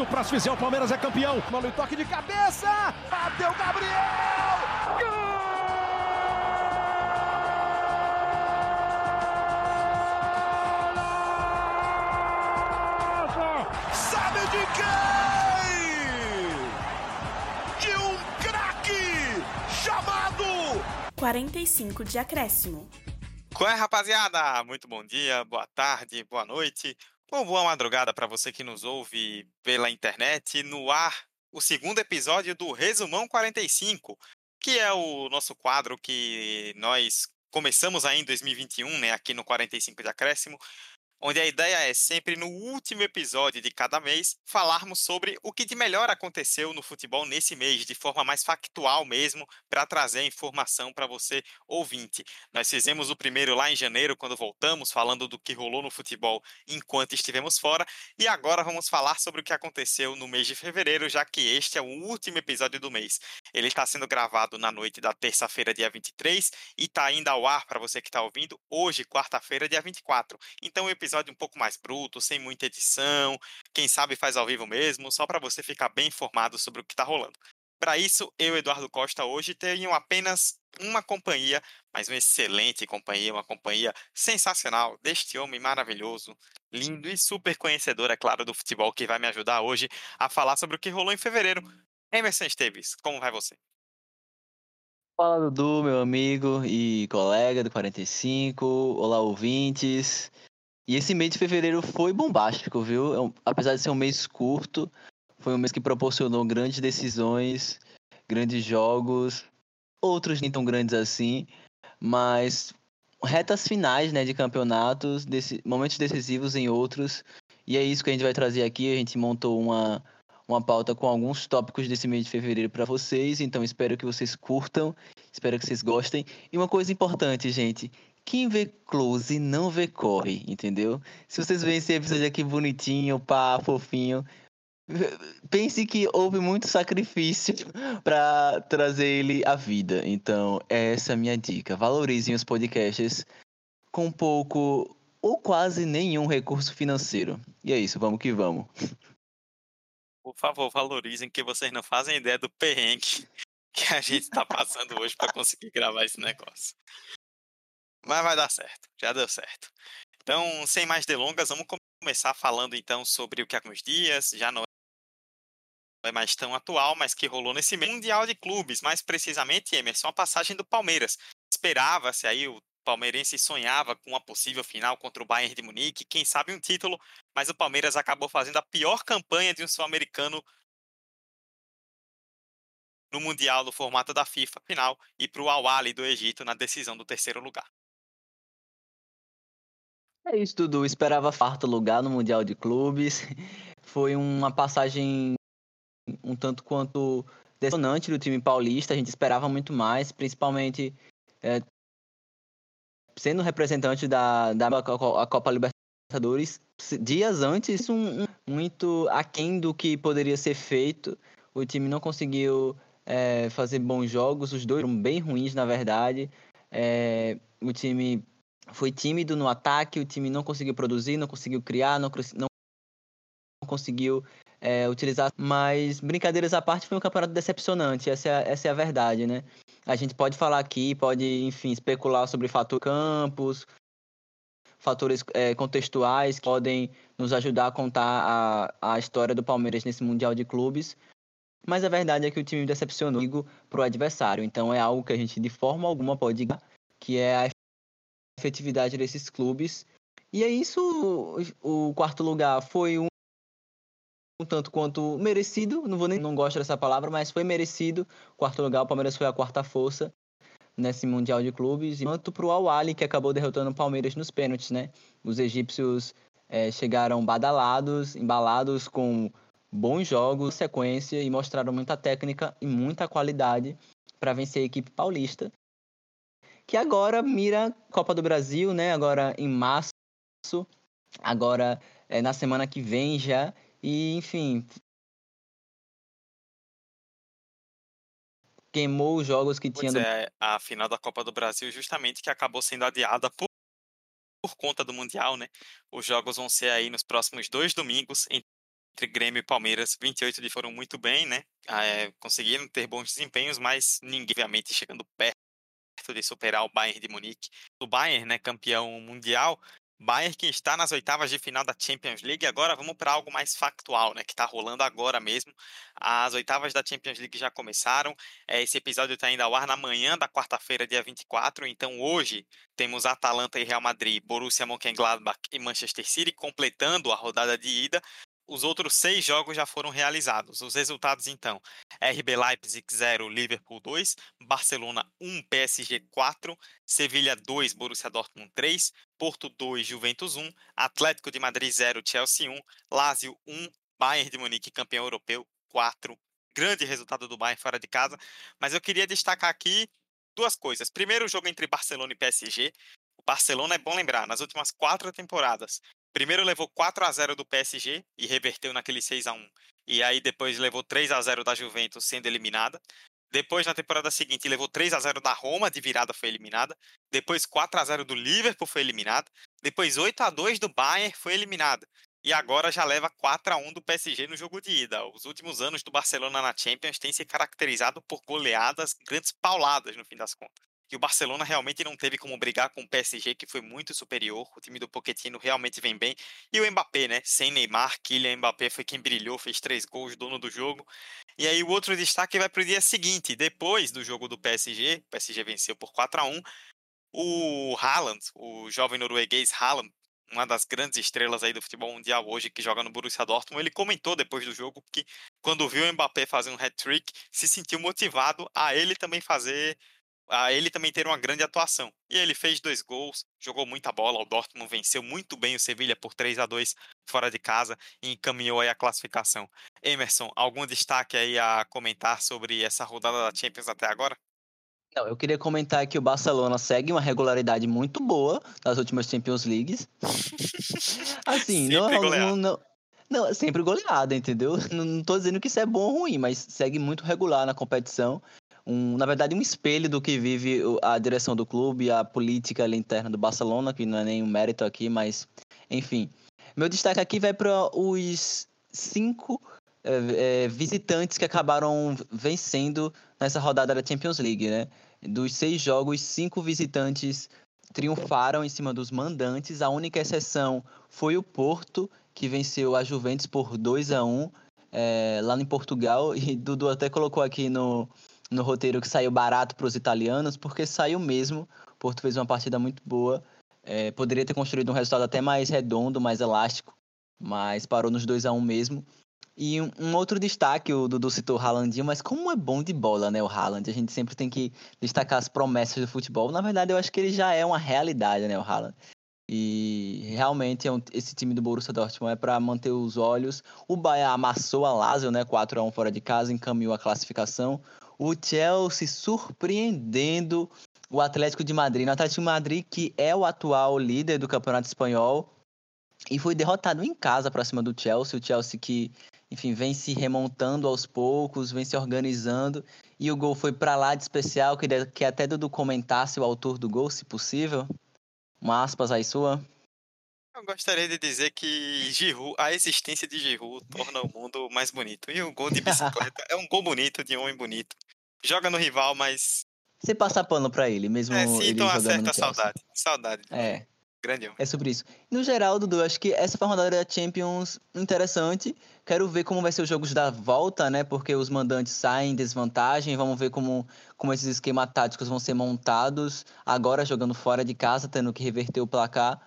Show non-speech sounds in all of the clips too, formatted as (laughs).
difícil para se fizer. O Palmeiras é campeão. Mano, toque de cabeça. Bateu Gabriel. Gol! Sabe de quem? De um craque chamado 45 de acréscimo. Qual é, rapaziada? Muito bom dia, boa tarde, boa noite ou boa madrugada para você que nos ouve pela internet. No ar, o segundo episódio do Resumão 45, que é o nosso quadro que nós começamos aí em 2021, né, aqui no 45 de acréscimo, onde a ideia é sempre no último episódio de cada mês falarmos sobre o que de melhor aconteceu no futebol nesse mês, de forma mais factual mesmo, para trazer informação para você ouvinte. Nós fizemos o primeiro lá em janeiro, quando voltamos, falando do que rolou no futebol enquanto estivemos fora, e agora vamos falar sobre o que aconteceu no mês de fevereiro, já que este é o último episódio do mês. Ele está sendo gravado na noite da terça-feira, dia 23, e está ainda ao ar para você que está ouvindo hoje, quarta-feira, dia 24. Então o episódio episódio um pouco mais bruto, sem muita edição, quem sabe faz ao vivo mesmo, só para você ficar bem informado sobre o que está rolando. Para isso, eu, Eduardo Costa, hoje tenho apenas uma companhia, mas uma excelente companhia, uma companhia sensacional deste homem maravilhoso, lindo e super conhecedor, é claro, do futebol, que vai me ajudar hoje a falar sobre o que rolou em fevereiro. Emerson Esteves, como vai você? Fala, Dudu, meu amigo e colega do 45. Olá, ouvintes. E esse mês de fevereiro foi bombástico, viu? É apesar de ser um mês curto, foi um mês que proporcionou grandes decisões, grandes jogos, outros nem tão grandes assim, mas retas finais né, de campeonatos, desse, momentos decisivos em outros. E é isso que a gente vai trazer aqui. A gente montou uma, uma pauta com alguns tópicos desse mês de fevereiro para vocês. Então espero que vocês curtam, espero que vocês gostem. E uma coisa importante, gente: quem vê close não vê corre, entendeu? Se vocês veem esse episódio aqui bonitinho, pá, fofinho, pense que houve muito sacrifício (laughs) para trazer ele à vida. Então, essa é a minha dica. Valorizem os podcasts com pouco ou quase nenhum recurso financeiro. E é isso, vamos que vamos. Por favor, valorizem que vocês não fazem ideia do perrengue (laughs) que a gente está passando hoje para conseguir gravar esse negócio. Mas vai dar certo, já deu certo. Então, sem mais delongas, vamos começar falando então sobre o que há alguns dias, já não é mais tão atual, mas que rolou nesse Mundial de Clubes, mais precisamente, Emerson, a passagem do Palmeiras. Esperava-se aí, o palmeirense sonhava com uma possível final contra o Bayern de Munique, quem sabe um título, mas o Palmeiras acabou fazendo a pior campanha de um sul-americano no Mundial no formato da FIFA final e para o Al-Ali do Egito na decisão do terceiro lugar. É isso, Dudu. Esperava farto lugar no Mundial de Clubes. (laughs) Foi uma passagem um tanto quanto decepcionante do time paulista. A gente esperava muito mais, principalmente é, sendo representante da, da a Copa Libertadores. Dias antes, um, um, muito aquém do que poderia ser feito. O time não conseguiu é, fazer bons jogos. Os dois eram bem ruins, na verdade. É, o time foi tímido no ataque, o time não conseguiu produzir, não conseguiu criar, não, não conseguiu é, utilizar. Mas, brincadeiras à parte, foi um campeonato decepcionante, essa é, essa é a verdade, né? A gente pode falar aqui, pode, enfim, especular sobre fator campos, fatores é, contextuais que podem nos ajudar a contar a, a história do Palmeiras nesse Mundial de Clubes. Mas a verdade é que o time decepcionou para o adversário. Então é algo que a gente de forma alguma pode que é a efetividade desses clubes. E é isso, o, quarto lugar foi um, um, tanto quanto merecido, não vou nem não gosto dessa palavra, mas foi merecido. Quarto lugar, o Palmeiras foi a quarta força nesse Mundial de Clubes, e tanto para o Al que acabou derrotando o Palmeiras nos pênaltis, né? Os egípcios é, chegaram badalados, embalados com bons jogos, sequência, e mostraram muita técnica e muita qualidade para vencer a equipe paulista que agora mira Copa do Brasil, né? Agora em março, agora é, na semana que vem já. E, enfim. Queimou os jogos que pois tinha. É, a final da Copa do Brasil, justamente, que acabou sendo adiada por, por conta do Mundial, né? Os jogos vão ser aí nos próximos dois domingos, entre Grêmio e Palmeiras, 28 de foram muito bem, né? É, conseguiram ter bons desempenhos, mas ninguém, obviamente, chegando perto de superar o Bayern de Munique. O Bayern, né, campeão mundial, Bayern que está nas oitavas de final da Champions League. Agora vamos para algo mais factual, né? Que está rolando agora mesmo. As oitavas da Champions League já começaram. É, esse episódio está indo ao ar na manhã da quarta-feira, dia 24. Então hoje temos Atalanta e Real Madrid, Borussia Mönchengladbach e Manchester City completando a rodada de ida os outros seis jogos já foram realizados. Os resultados, então: RB Leipzig 0, Liverpool 2, Barcelona 1, PSG 4, Sevilha 2, Borussia Dortmund 3, Porto 2, Juventus 1, Atlético de Madrid 0, Chelsea 1, Lazio 1, Bayern de Munique campeão europeu 4. Grande resultado do Bayern fora de casa. Mas eu queria destacar aqui duas coisas. Primeiro, o jogo entre Barcelona e PSG. O Barcelona é bom lembrar, nas últimas quatro temporadas, Primeiro levou 4 a 0 do PSG e reverteu naquele 6 a 1 E aí depois levou 3 a 0 da Juventus sendo eliminada. Depois, na temporada seguinte, levou 3 a 0 da Roma, de virada foi eliminada. Depois, 4 a 0 do Liverpool foi eliminada. Depois, 8 a 2 do Bayern foi eliminada. E agora já leva 4 a 1 do PSG no jogo de ida. Os últimos anos do Barcelona na Champions têm se caracterizado por goleadas, grandes pauladas no fim das contas que o Barcelona realmente não teve como brigar com o PSG, que foi muito superior. O time do Pochettino realmente vem bem. E o Mbappé, né? Sem Neymar, Kylian Mbappé foi quem brilhou, fez três gols, dono do jogo. E aí o outro destaque vai para o dia seguinte, depois do jogo do PSG, o PSG venceu por 4 a 1 o Haaland, o jovem norueguês Haaland, uma das grandes estrelas aí do futebol mundial hoje que joga no Borussia Dortmund, ele comentou depois do jogo que quando viu o Mbappé fazer um hat-trick, se sentiu motivado a ele também fazer a ele também ter uma grande atuação. E ele fez dois gols, jogou muita bola, o Dortmund venceu muito bem o Sevilha por 3 a 2 fora de casa e encaminhou aí a classificação. Emerson, algum destaque aí a comentar sobre essa rodada da Champions até agora? Não, eu queria comentar que o Barcelona segue uma regularidade muito boa nas últimas Champions Leagues. (laughs) assim, não, não, não, não, é sempre goleada, entendeu? (laughs) Não, não tô dizendo que isso é bom ou ruim, mas segue muito regular na competição um, na verdade, um espelho do que vive a direção do clube, a política interna do Barcelona, que não é nenhum mérito aqui, mas enfim. Meu destaque aqui vai para os cinco é, é, visitantes que acabaram vencendo nessa rodada da Champions League, né? Dos seis jogos, cinco visitantes triunfaram em cima dos mandantes. A única exceção foi o Porto, que venceu a Juventus por 2 a 1 é, lá em Portugal. E Dudu até colocou aqui no, no roteiro que saiu barato para os italianos, porque saiu mesmo. O Porto fez uma partida muito boa. É, poderia ter construído um resultado até mais redondo, mais elástico, mas parou nos 2 a 1 um mesmo. E um, um, outro destaque, o Dudu citou o Haalandinho, mas como é bom de bola, né, o Haaland? A gente sempre tem que destacar as promessas do futebol. Na verdade, eu acho que ele já é uma realidade, né, o Haaland. E realmente é esse time do Borussia Dortmund é para manter os olhos. O Bahia amassou a Lazio, né, 4 a 1 fora de casa, encaminhou a classificação o Chelsea surpreendendo o Atlético de Madrid. O Atlético de Madrid, que é o atual líder do Campeonato Espanhol, e foi derrotado em casa para cima do Chelsea. O Chelsea que, enfim, vem se remontando aos poucos, vem se organizando. E o gol foi para lá de especial. Queria que até Dudu comentasse o autor do gol, se possível. Uma aspas aí sua. Eu gostaria de dizer que Giroud, a existência de Giroud torna o mundo mais bonito. E o gol de (laughs) bicicleta é um gol bonito de homem bonito. Joga no rival, mas. Você passa pano pra ele, mesmo. É, sinto uma certa saudade. Saudade. É. Grande homem. É sobre isso. No geral, Dudu, acho que essa foi uma rodada da Champions interessante. Quero ver como vai ser os jogos da volta, né? Porque os mandantes saem em desvantagem. Vamos ver como, como esses esquemas táticos vão ser montados. Agora jogando fora de casa, tendo que reverter o placar.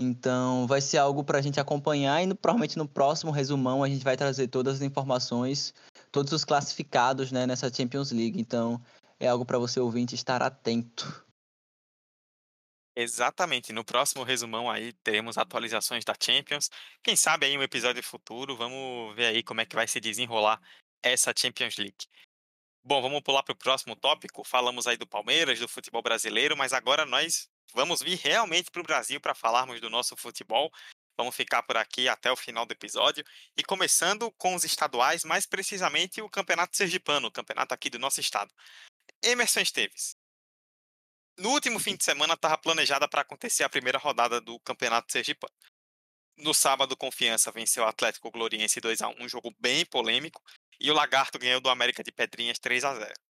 Então, vai ser algo para a gente acompanhar e no, provavelmente no próximo resumão a gente vai trazer todas as informações, todos os classificados né, nessa Champions League. Então, é algo para você ouvinte estar atento. Exatamente. No próximo resumão aí teremos atualizações da Champions. Quem sabe aí um episódio futuro, vamos ver aí como é que vai se desenrolar essa Champions League. Bom, vamos pular para o próximo tópico. Falamos aí do Palmeiras, do futebol brasileiro, mas agora nós vamos vir realmente para o Brasil para falarmos do nosso futebol. Vamos ficar por aqui até o final do episódio. E começando com os estaduais, mais precisamente o Campeonato Sergipano, o campeonato aqui do nosso estado. Emerson Esteves. No último fim de semana estava planejada para acontecer a primeira rodada do Campeonato Sergipano. No sábado, Confiança venceu o Atlético Gloriense 2 a 1 um jogo bem polêmico. E o Lagarto ganhou do América de Pedrinhas 3 a 0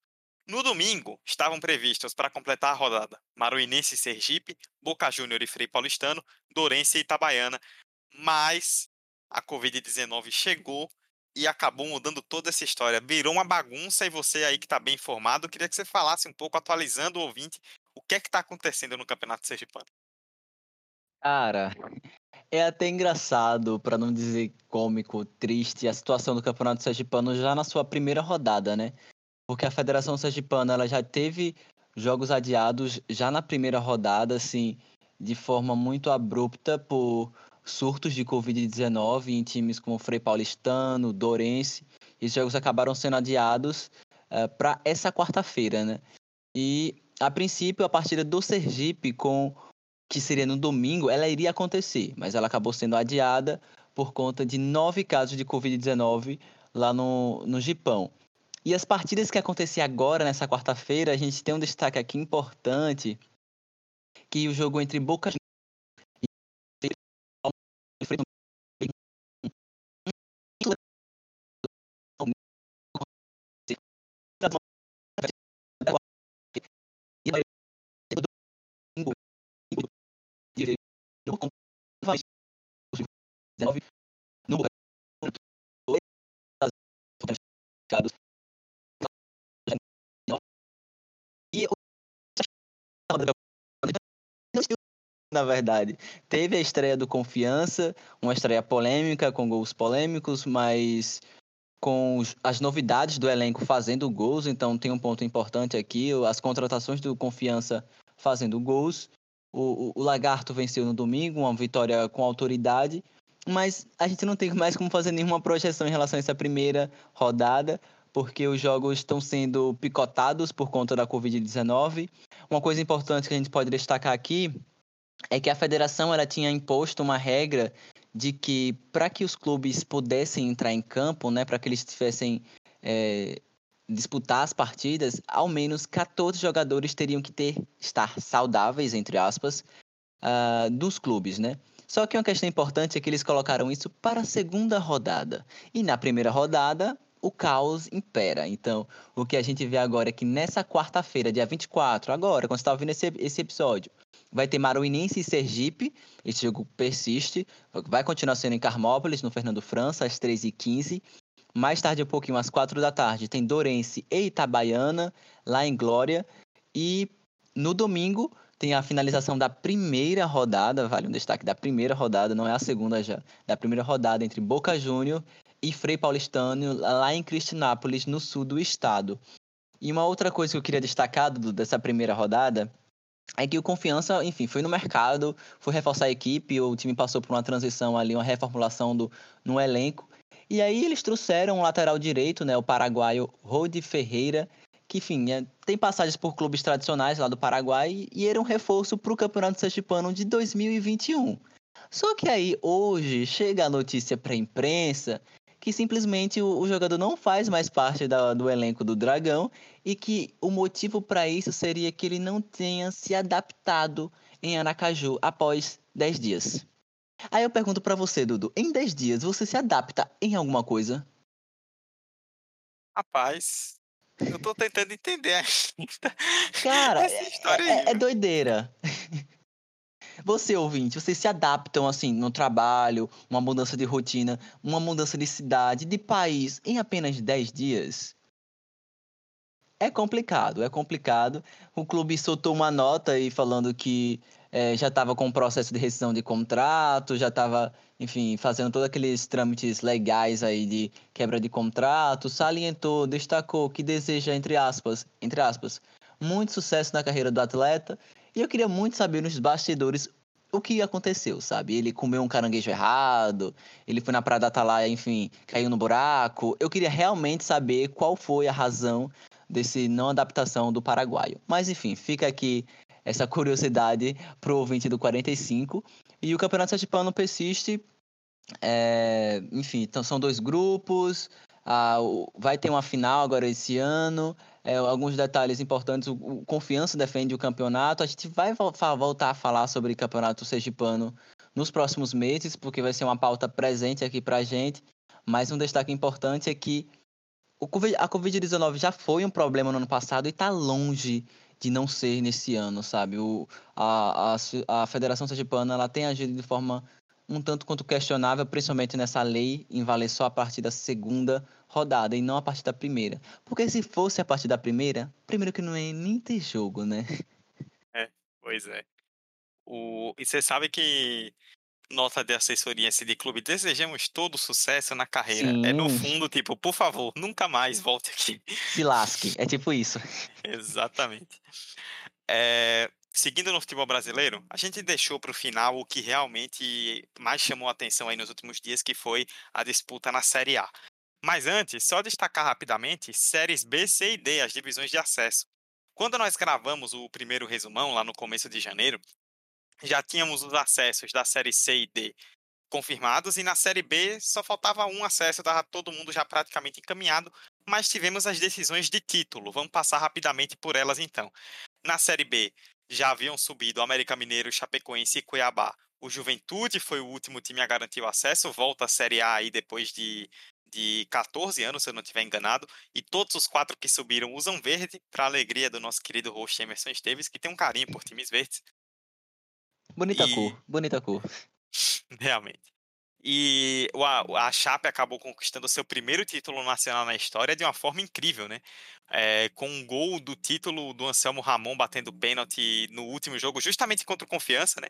No domingo, estavam previstos para completar a rodada Maruinense e Sergipe, Boca Júnior e Frei Paulistano, Dourense e Itabaiana. Mas a Covid-19 chegou e acabou mudando toda essa história. Virou uma bagunça e você aí que está bem informado, queria que você falasse um pouco, atualizando o ouvinte, o que é que está acontecendo no Campeonato Sergipano. Cara, (laughs) é até engraçado, para não dizer cômico, triste, a situação do Campeonato Sergipano já na sua primeira rodada, né? Porque a Federação Sergipana ela já teve jogos adiados já na primeira rodada, assim, de forma muito abrupta por surtos de Covid-19 em times como Frei Paulistano, Dourense. Esses jogos acabaram sendo adiados uh, eh, para essa quarta-feira, né? E, a princípio, a partida do Sergipe, com que seria no domingo, ela iria acontecer, mas ela acabou sendo adiada por conta de nove casos de Covid-19 lá no, no Gipão. E as partidas que aconteciam agora, nessa quarta-feira, a gente tem um destaque aqui importante, que o jogo entre Boca no e (laughs) na verdade. Teve a estreia do Confiança, uma estreia polêmica, com gols polêmicos, mas com as novidades do elenco fazendo gols, então tem um ponto importante aqui, as contratações do Confiança fazendo gols. O, o, o Lagarto venceu no domingo, uma vitória com autoridade, mas a gente não tem mais como fazer nenhuma projeção em relação a essa primeira rodada, porque os jogos estão sendo picotados por conta da Covid-19. Uma coisa importante que a gente pode destacar aqui é que a federação ela tinha imposto uma regra de que para que os clubes pudessem entrar em campo, né, para que eles tivessem é, disputar as partidas, ao menos 14 jogadores teriam que ter estar saudáveis entre aspas uh, dos clubes, né? Só que uma questão importante é que eles colocaram isso para a segunda rodada e na primeira rodada o caos impera. Então, o que a gente vê agora é que nessa quarta-feira, dia 24, agora, quando você está ouvindo esse, esse episódio, vai ter Maruinense e Sergipe. Esse jogo persiste. Vai continuar sendo em Carmópolis, no Fernando França, às 13h15. Mais tarde, um pouquinho, às 4 da tarde, tem Dourense e Itabaiana, lá em Glória. E no domingo, tem a finalização da primeira rodada, vale um destaque da primeira rodada, não é a segunda já, da primeira rodada entre Boca Júnior e Frei Paulistano, lá em Cristinápolis, no sul do estado. E uma outra coisa que eu queria destacar dessa primeira rodada é que o Confiança, enfim, foi no mercado, foi reforçar a equipe, o time passou por uma transição ali, uma reformulação do, no elenco. E aí eles trouxeram um lateral direito, né, o paraguaio Rodi Ferreira, que, enfim, é, tem passagens por clubes tradicionais lá do Paraguai e era um reforço para o Campeonato Sergipano de 2021. Só que aí, hoje, chega a notícia para a imprensa que simplesmente o, o jogador não faz mais parte da, do elenco do Dragão e que o motivo para isso seria que ele não tenha se adaptado em Aracaju após 10 dias. Aí eu pergunto para você, Dudu, em 10 dias você se adapta em alguma coisa? Rapaz, eu tô tentando entender Cara, essa história é, é, é doideira. Você, ouvinte, vocês se adaptam assim no trabalho, uma mudança de rotina, uma mudança de cidade, de país em apenas 10 dias? É complicado, é complicado. O clube soltou uma nota aí falando que é, já estava com o processo de rescisão de contrato, já estava, enfim, fazendo todos aqueles trâmites legais aí de quebra de contrato, salientou, destacou que deseja, entre aspas, entre aspas, muito sucesso na carreira do atleta e eu queria muito saber nos bastidores o que aconteceu, sabe? Ele comeu um caranguejo errado, ele foi na Praia da Atalaia, enfim, caiu no buraco. Eu queria realmente saber qual foi a razão desse não adaptação do paraguaio. Mas enfim, fica aqui essa curiosidade pro ouvinte do 45. E o Campeonato Sergipano persiste. É, enfim, então são dois grupos. Ah, vai ter uma final agora esse ano. É, alguns detalhes importantes. O, o, Confiança defende o campeonato. A gente vai vo voltar a falar sobre campeonato sergipano nos próximos meses, porque vai ser uma pauta presente aqui para a gente. Mas um destaque importante é que COVID, a Covid-19 já foi um problema no ano passado e está longe de não ser nesse ano, sabe? O, a, a, a Federação Sergipana ela tem agido de forma um tanto quanto questionável, principalmente nessa lei em valer só a partir da segunda rodada e não a partir da primeira. Porque se fosse a partir da primeira, primeiro que não é nem ter jogo, né? É, pois é. O... E você sabe que nota de assessoria de clube, desejamos todo sucesso na carreira. Sim. É no fundo, tipo, por favor, nunca mais volte aqui. Se lasque, é tipo isso. (laughs) Exatamente. É, seguindo no futebol brasileiro, a gente deixou para o final o que realmente mais chamou a atenção aí nos últimos dias, que foi a disputa na Série A. Mas antes, só destacar rapidamente séries B, C e D, as divisões de acesso. Quando nós gravamos o primeiro resumão lá no começo de janeiro, já tínhamos os acessos da série C e D confirmados e na série B só faltava um acesso, estava todo mundo já praticamente encaminhado, mas tivemos as decisões de título. Vamos passar rapidamente por elas então. Na série B já haviam subido América Mineiro, Chapecoense e Cuiabá. O Juventude foi o último time a garantir o acesso, volta à Série A aí depois de, de 14 anos, se eu não estiver enganado, e todos os quatro que subiram usam verde, para alegria do nosso querido host Emerson Esteves, que tem um carinho por times verdes. Bonita e... cor, bonita cor. (laughs) Realmente. E a, a Chape acabou conquistando seu primeiro título nacional na história de uma forma incrível, né? É, com um gol do título do Anselmo Ramon batendo pênalti no último jogo, justamente contra o Confiança, né?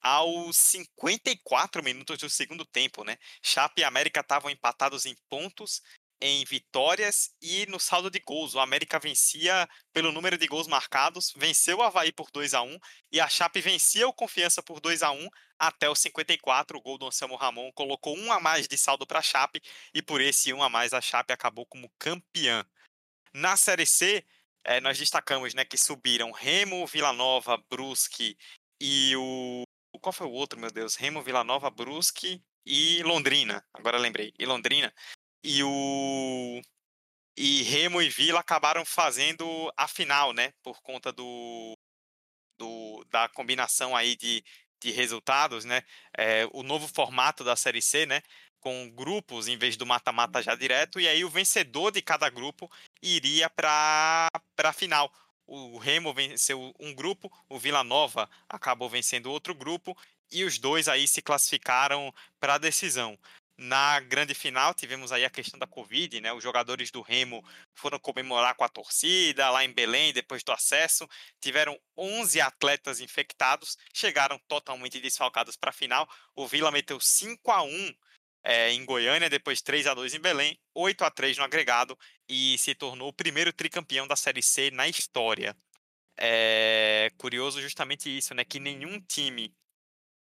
Aos 54 minutos do segundo tempo, né? Chape e América estavam empatados em pontos em vitórias e no saldo de gols. O América vencia pelo número de gols marcados, venceu o Havaí por 2 a 1 e a Chape vencia o Confiança por 2 a 1 até os 54. O gol do Anselmo Ramon colocou um a mais de saldo para a Chape e por esse um a mais a Chape acabou como campeã. Na Série C, é, nós destacamos né, que subiram Remo, Vila Nova, Brusque e o. Qual foi o outro, meu Deus? Remo, Vila Nova, Brusque e Londrina. Agora lembrei. E Londrina e o e Remo e Vila acabaram fazendo a final, né? Por conta do, do da combinação aí de, de resultados, né? É, o novo formato da Série C, né? Com grupos em vez do mata-mata já direto, e aí o vencedor de cada grupo iria para a final. O Remo venceu um grupo, o Vila Nova acabou vencendo outro grupo, e os dois aí se classificaram para a decisão. Na grande final, tivemos aí a questão da Covid, né? Os jogadores do Remo foram comemorar com a torcida lá em Belém, depois do acesso. Tiveram 11 atletas infectados, chegaram totalmente desfalcados para a final. O Vila meteu 5 a 1 é, em Goiânia, depois 3 a 2 em Belém, 8 a 3 no agregado e se tornou o primeiro tricampeão da Série C na história. É curioso justamente isso, né? Que nenhum time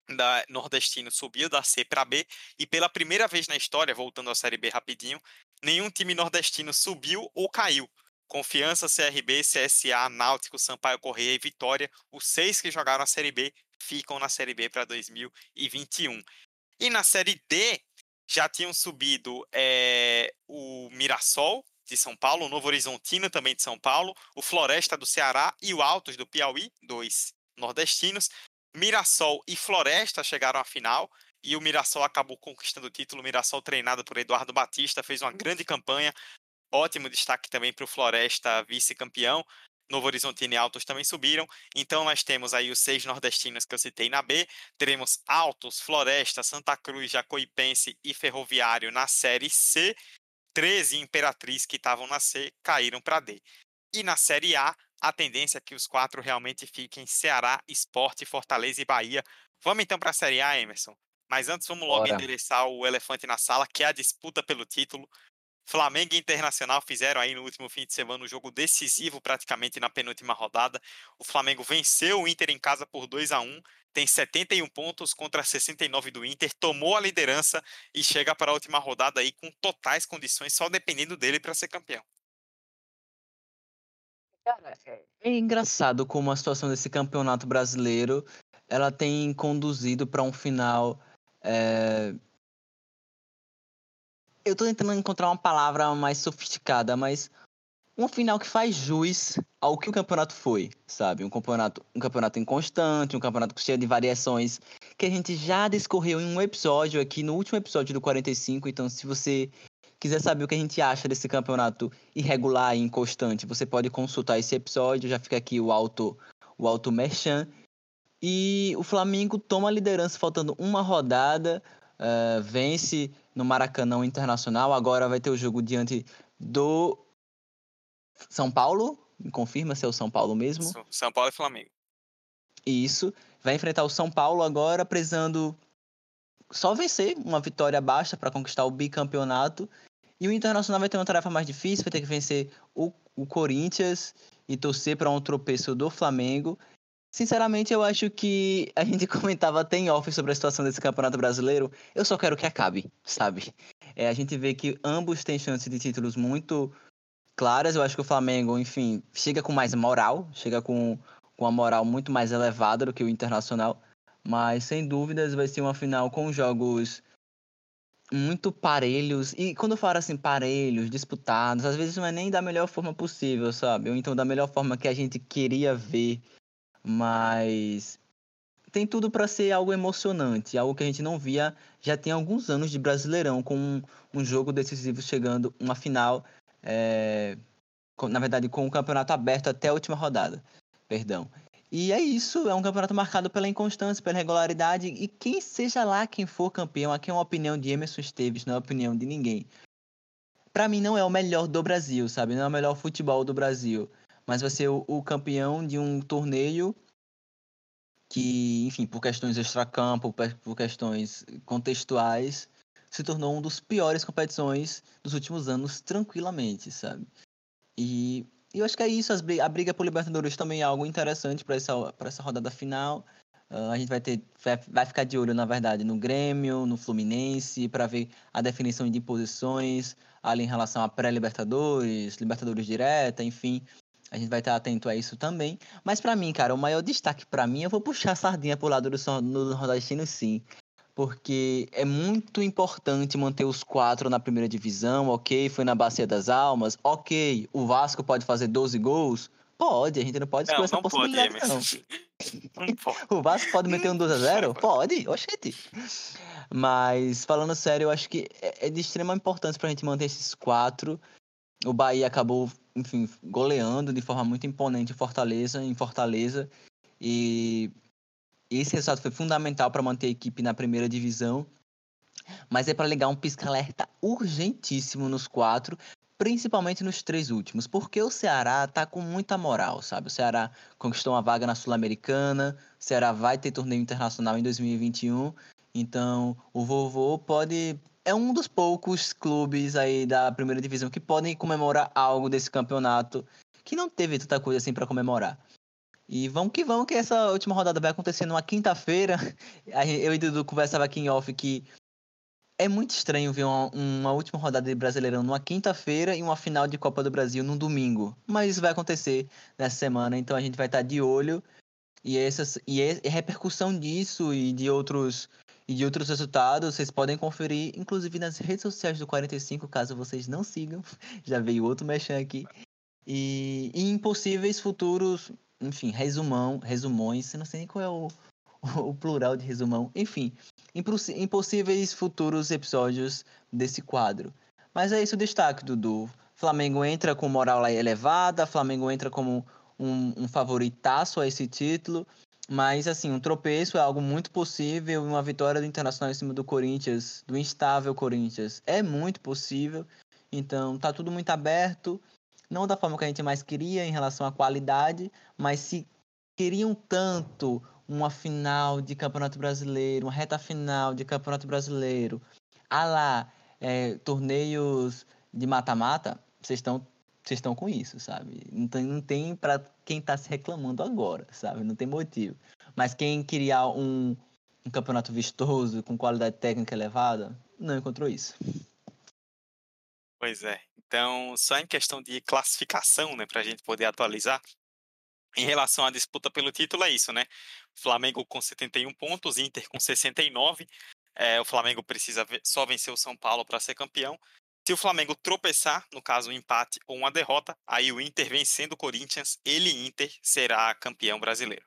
da nordestino subiu da C para B e pela primeira vez na história, voltando à Série B rapidinho, nenhum time nordestino subiu ou caiu. Confiança, CRB, CSA, Náutico, Sampaio Correia e Vitória, os seis que jogaram a Série B ficam na Série B para 2021. E na Série D já tinham subido é, o Mirassol de São Paulo, o Novo Horizontino também de São Paulo, o Floresta do Ceará e o Altos do Piauí, dois nordestinos. Mirassol e Floresta chegaram à final e o Mirassol acabou conquistando o título. O Mirassol, treinado por Eduardo Batista, fez uma grande campanha. Ótimo destaque também para o Floresta, vice-campeão. Novo Horizonte e Altos também subiram. Então nós temos aí os seis nordestinos que eu citei na B. Teremos Altos, Floresta, Santa Cruz, Jacuipense e Ferroviário na Série C. 13 Imperatriz que estavam na C caíram para D. E na Série A, a tendência é que os quatro realmente fiquem Ceará, Esporte, Fortaleza e Bahia. Vamos então para a Série A, Emerson. Mas antes, vamos logo Bora. endereçar o elefante na sala, que é a disputa pelo título. Flamengo e Internacional fizeram aí no último fim de semana um jogo decisivo, praticamente na penúltima rodada. O Flamengo venceu o Inter em casa por 2 a 1 tem 71 pontos contra 69 do Inter, tomou a liderança e chega para a última rodada aí com totais condições, só dependendo dele para ser campeão. Cara, é, é engraçado como a situação desse campeonato brasileiro ela tem conduzido para um final. É... Eu tô tentando encontrar uma palavra mais sofisticada, mas uma final que faz jus ao que o campeonato foi, sabe? Um campeonato, um campeonato inconstante, um campeonato cheio de variações que a gente já discorreu em um episódio aqui, no último episódio do 45. Então, se você quiser saber o que a gente acha desse campeonato irregular e inconstante, você pode consultar esse episódio. Já fica aqui o auto, o auto merchan. E o Flamengo toma a liderança faltando uma rodada, uh, vence no Maracanã Internacional. Agora vai ter o jogo diante do são Paulo, me confirma se é o São Paulo mesmo. São Paulo e Flamengo. Isso. Vai enfrentar o São Paulo agora, precisando só vencer uma vitória baixa para conquistar o bicampeonato. E o Internacional vai ter uma tarefa mais difícil, vai ter que vencer o, o Corinthians e torcer para um tropeço do Flamengo. Sinceramente, eu acho que a gente (laughs) comentava até em off sobre a situação desse campeonato brasileiro. Eu só quero que acabe, sabe? É, a gente vê que ambos têm chances de títulos muito claras. Eu acho que o Flamengo, enfim, chega com mais moral, chega com, com uma moral muito mais elevada do que o Internacional. Mas, sem dúvidas, vai ser uma final com jogos muito parelhos. E quando eu falo assim, parelhos, disputados, às vezes não é nem da melhor forma possível, sabe? Ou então da melhor forma que a gente queria ver. Mas tem tudo para ser algo emocionante, algo que a gente não via já tem alguns anos de Brasileirão, com um, um jogo decisivo chegando, uma final é, com, na verdade, com o campeonato aberto até a última rodada. Perdão. E é isso, é um campeonato marcado pela inconstância, pela regularidade, e quem seja lá quem for campeão, aqui é uma opinião de Emerson Esteves, não é opinião de ninguém. Para mim não é o melhor do Brasil, sabe? Não é o melhor futebol do Brasil, mas vai ser o, o campeão de um torneio que, enfim, por questões extracampo, por questões contextuais, se tornou uma das piores competições dos últimos anos, tranquilamente, sabe? E eu acho que é isso, a briga por Libertadores também é algo interessante para essa, essa rodada final. Uh, a gente vai ter vai, vai, ficar de olho, na verdade, no Grêmio, no Fluminense, para ver a definição de posições ali em relação a pré-Libertadores, Libertadores direta, enfim. A gente vai estar atento a isso também. Mas para mim, cara, o maior destaque para mim, eu vou puxar a sardinha pro lado do, do Nordestino, sim porque é muito importante manter os quatro na primeira divisão, ok? Foi na Bacia das Almas, ok. O Vasco pode fazer 12 gols? Pode, a gente não pode excluir essa possibilidade, pode, não. (laughs) não pode. o Vasco pode meter um 2x0? Pode, oxente. Mas, falando sério, eu acho que é, é de extrema importância pra gente manter esses quatro. O Bahia acabou, enfim, goleando de forma muito imponente Fortaleza, em Fortaleza. E esse resultado foi fundamental para manter a equipe na primeira divisão. Mas é para ligar um pisca-alerta urgentíssimo nos quatro, principalmente nos três últimos, porque o Ceará tá com muita moral, sabe? O Ceará conquistou uma vaga na Sul-Americana, o Ceará vai ter torneio internacional em 2021, então o vovô pode é um dos poucos clubes aí da primeira divisão que podem comemorar algo desse campeonato que não teve tanta coisa assim para comemorar. E vamos que vamos, que essa última rodada vai acontecer numa quinta-feira. (laughs) Eu e Dudu conversava aqui em off que é muito estranho ver uma, uma última rodada de Brasileirão numa quinta-feira e uma final de Copa do Brasil num domingo. Mas isso vai acontecer nessa semana, então a gente vai estar de olho. E, essas, e a repercussão disso e de outros e de outros resultados, vocês podem conferir, inclusive nas redes sociais do 45, caso vocês não sigam. (laughs) Já veio outro mexer aqui. E, e em possíveis futuros enfim, resumão, resumões, não sei nem qual é o, (laughs) o plural de resumão, enfim, impossíveis futuros episódios desse quadro. Mas é isso o destaque, Dudu. Flamengo entra com moral elevada, Flamengo entra como um, um favoritaço a esse título, mas assim, um tropeço é algo muito possível, uma vitória do Internacional em cima do Corinthians, do instável Corinthians, é muito possível. Então, tá tudo muito aberto não da forma que a gente mais queria em relação à qualidade, mas se queriam tanto uma final de Campeonato Brasileiro, uma reta final de Campeonato Brasileiro, a lá, é, torneios de mata-mata, vocês estão vocês estão com isso, sabe? Não tem, não tem para quem está se reclamando agora, sabe? Não tem motivo. Mas quem queria um, um campeonato vistoso, com qualidade técnica elevada, não encontrou isso. Pois é. Então, só em questão de classificação, né, para a gente poder atualizar, em relação à disputa pelo título, é isso, né? Flamengo com 71 pontos, Inter com 69. É, o Flamengo precisa só vencer o São Paulo para ser campeão. Se o Flamengo tropeçar, no caso um empate ou uma derrota, aí o Inter vencendo o Corinthians, ele Inter será campeão brasileiro.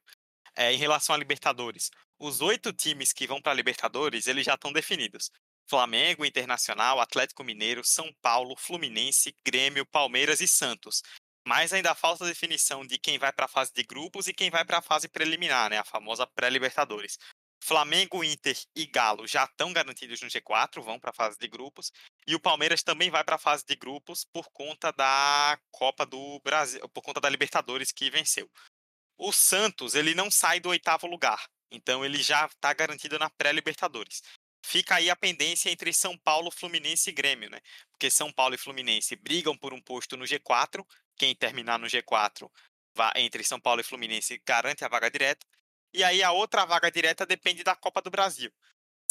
É, em relação a Libertadores, os oito times que vão para a Libertadores, eles já estão definidos. Flamengo, Internacional, Atlético Mineiro, São Paulo, Fluminense, Grêmio, Palmeiras e Santos. Mas ainda falta definição de quem vai para a fase de grupos e quem vai para a fase preliminar, né, a famosa pré-Libertadores. Flamengo, Inter e Galo já estão garantidos no G4, vão para a fase de grupos. E o Palmeiras também vai para a fase de grupos por conta da Copa do Brasil, por conta da Libertadores que venceu. O Santos, ele não sai do oitavo lugar. Então ele já está garantido na pré-Libertadores. Fica aí a pendência entre São Paulo, Fluminense e Grêmio, né? Porque São Paulo e Fluminense brigam por um posto no G4. Quem terminar no G4 entre São Paulo e Fluminense garante a vaga direta. E aí a outra vaga direta depende da Copa do Brasil.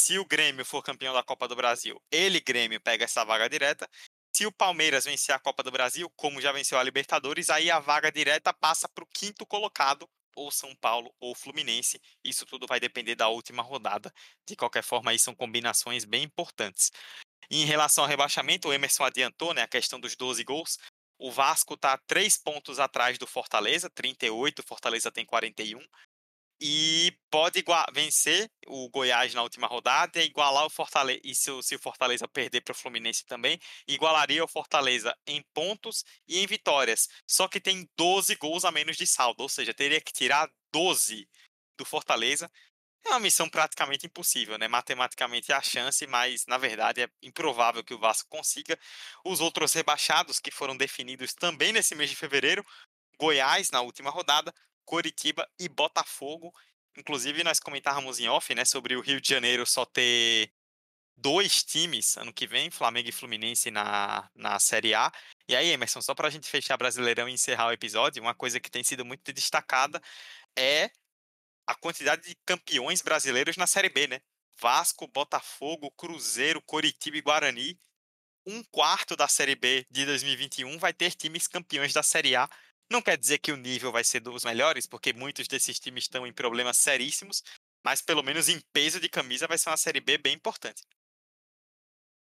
Se o Grêmio for campeão da Copa do Brasil, ele, Grêmio, pega essa vaga direta. Se o Palmeiras vencer a Copa do Brasil, como já venceu a Libertadores, aí a vaga direta passa para o quinto colocado, ou São Paulo ou Fluminense. Isso tudo vai depender da última rodada. De qualquer forma, aí são combinações bem importantes. em relação ao rebaixamento, o Emerson adiantou né, a questão dos 12 gols. O Vasco está três pontos atrás do Fortaleza, 38, Fortaleza tem 41 e pode vencer o Goiás na última rodada e igualar o Fortaleza. E se, se o Fortaleza perder para o Fluminense também, igualaria o Fortaleza em pontos e em vitórias. Só que tem 12 gols a menos de saldo, ou seja, teria que tirar 12 do Fortaleza. É uma missão praticamente impossível, né? Matematicamente é a chance, mas na verdade é improvável que o Vasco consiga. Os outros rebaixados que foram definidos também nesse mês de fevereiro, Goiás na última rodada, Coritiba e Botafogo. Inclusive, nós comentávamos em off, né, sobre o Rio de Janeiro só ter dois times ano que vem, Flamengo e Fluminense na, na Série A. E aí, Emerson, só para a gente fechar Brasileirão e encerrar o episódio, uma coisa que tem sido muito destacada é a quantidade de campeões brasileiros na Série B, né? Vasco, Botafogo, Cruzeiro, Coritiba e Guarani. Um quarto da Série B de 2021 vai ter times campeões da Série A não quer dizer que o nível vai ser dos melhores, porque muitos desses times estão em problemas seríssimos, mas pelo menos em peso de camisa vai ser uma Série B bem importante.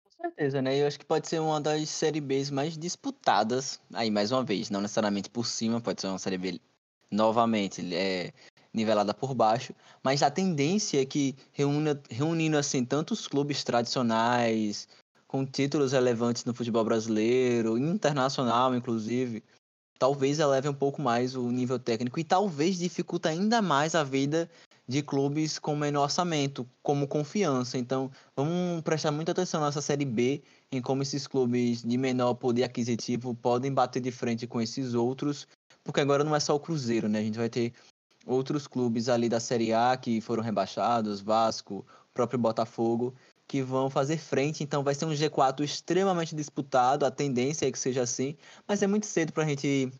Com certeza, né? Eu acho que pode ser uma das Série Bs mais disputadas, aí mais uma vez, não necessariamente por cima, pode ser uma Série B novamente é, nivelada por baixo, mas a tendência é que reúna, reunindo assim tantos clubes tradicionais, com títulos relevantes no futebol brasileiro, internacional inclusive, talvez eleve um pouco mais o nível técnico e talvez dificulta ainda mais a vida de clubes com menor orçamento, como confiança. Então, vamos prestar muita atenção nessa Série B, em como esses clubes de menor poder aquisitivo podem bater de frente com esses outros, porque agora não é só o Cruzeiro, né? A gente vai ter outros clubes ali da Série A que foram rebaixados, Vasco, próprio Botafogo, que vão fazer frente, então vai ser um G4 extremamente disputado, a tendência é que seja assim, mas é muito cedo para a gente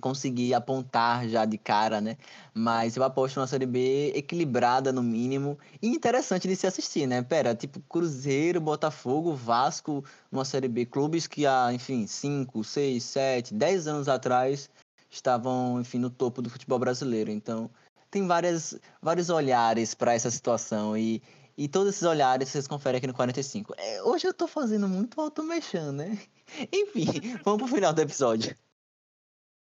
conseguir apontar já de cara, né? Mas eu aposto uma Série B equilibrada no mínimo e interessante de se assistir, né? Pera, tipo Cruzeiro, Botafogo, Vasco, uma Série B, clubes que há, enfim, 5, 6, 7, 10 anos atrás estavam, enfim, no topo do futebol brasileiro. Então, tem várias, vários olhares para essa situação e e todos esses olhares vocês conferem aqui no 45. É, hoje eu tô fazendo muito automexão, né? (laughs) Enfim, vamos pro final do episódio.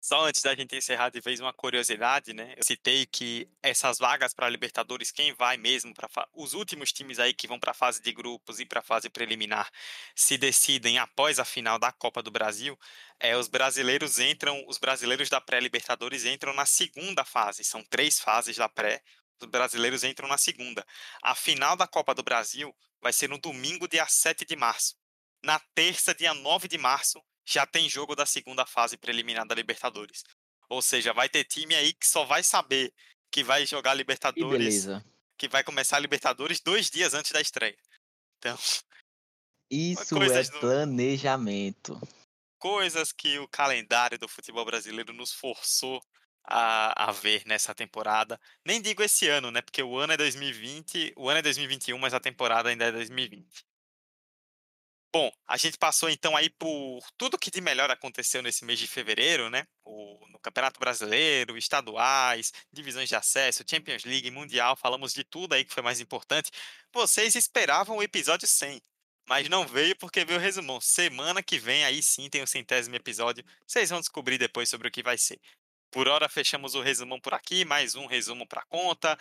Só antes da gente encerrar de vez uma curiosidade, né? Eu citei que essas vagas para Libertadores, quem vai mesmo para os últimos times aí que vão para a fase de grupos e para a fase preliminar se decidem após a final da Copa do Brasil. É, os brasileiros entram, os brasileiros da pré-Libertadores entram na segunda fase. São três fases da pré brasileiros entram na segunda. A final da Copa do Brasil vai ser no domingo, dia 7 de março. Na terça, dia 9 de março, já tem jogo da segunda fase preliminar da Libertadores. Ou seja, vai ter time aí que só vai saber que vai jogar Libertadores, que, que vai começar a Libertadores dois dias antes da estreia. Então, (laughs) isso é planejamento. Coisas que o calendário do futebol brasileiro nos forçou a, a ver nessa temporada. Nem digo esse ano, né? Porque o ano é 2020, o ano é 2021, mas a temporada ainda é 2020. Bom, a gente passou então aí por tudo que de melhor aconteceu nesse mês de fevereiro, né? O, no Campeonato Brasileiro, estaduais, divisões de acesso, Champions League, Mundial, falamos de tudo aí que foi mais importante. Vocês esperavam o episódio 100. mas não veio porque veio o resumão. Semana que vem, aí sim, tem o centésimo episódio. Vocês vão descobrir depois sobre o que vai ser. Por hora, fechamos o resumão por aqui, mais um resumo para conta.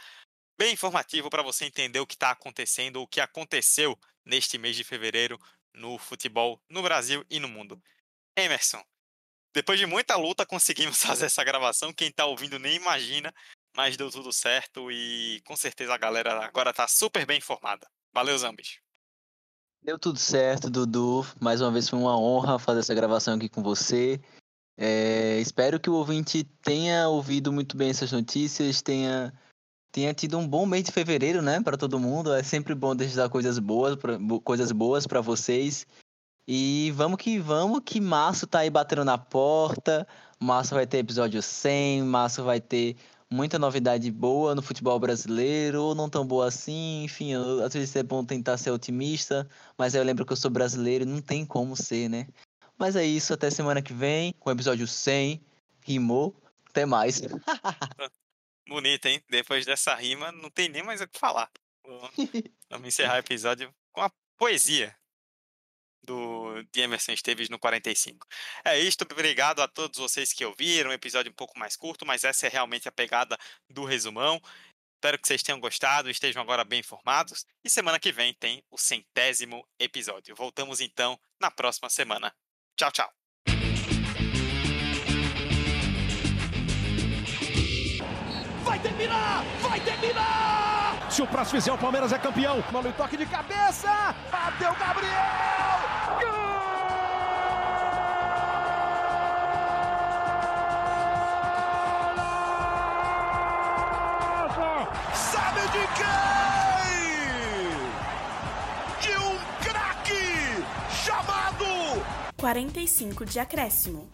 Bem informativo para você entender o que está acontecendo, o que aconteceu neste mês de fevereiro no futebol no Brasil e no mundo. Emerson, depois de muita luta, conseguimos (laughs) fazer essa gravação. Quem está ouvindo nem imagina, mas deu tudo certo e com certeza a galera agora está super bem informada. Valeu, Zambis. Deu tudo certo, Dudu. Mais uma vez foi uma honra fazer essa gravação aqui com você. É, espero que o ouvinte tenha ouvido muito bem essas notícias, tenha, tenha tido um bom mês de fevereiro, né, para todo mundo. É sempre bom deixar coisas boas, pra, coisas boas para vocês. E vamos que vamos, que março tá aí batendo na porta. Março vai ter episódio 100, março vai ter muita novidade boa no futebol brasileiro, ou não tão boa assim, enfim, às vezes é bom tentar ser otimista, mas eu lembro que eu sou brasileiro e não tem como ser, né? Mas é isso, até semana que vem, com o episódio 100, rimou, até mais. (laughs) Bonito, hein? Depois dessa rima, não tem nem mais o que falar. Vamos (laughs) encerrar o episódio com a poesia do de Emerson Esteves no 45. É isto, obrigado a todos vocês que ouviram, um episódio um pouco mais curto, mas essa é realmente a pegada do resumão. Espero que vocês tenham gostado, estejam agora bem informados. E semana que vem tem o centésimo episódio. Voltamos então na próxima semana. Tchau, tchau. Vai terminar! Vai terminar! Se o próximo fizer, o Palmeiras é campeão. Mano, toque de cabeça! Bateu Gabriel! Sabe de quem? 45 de acréscimo.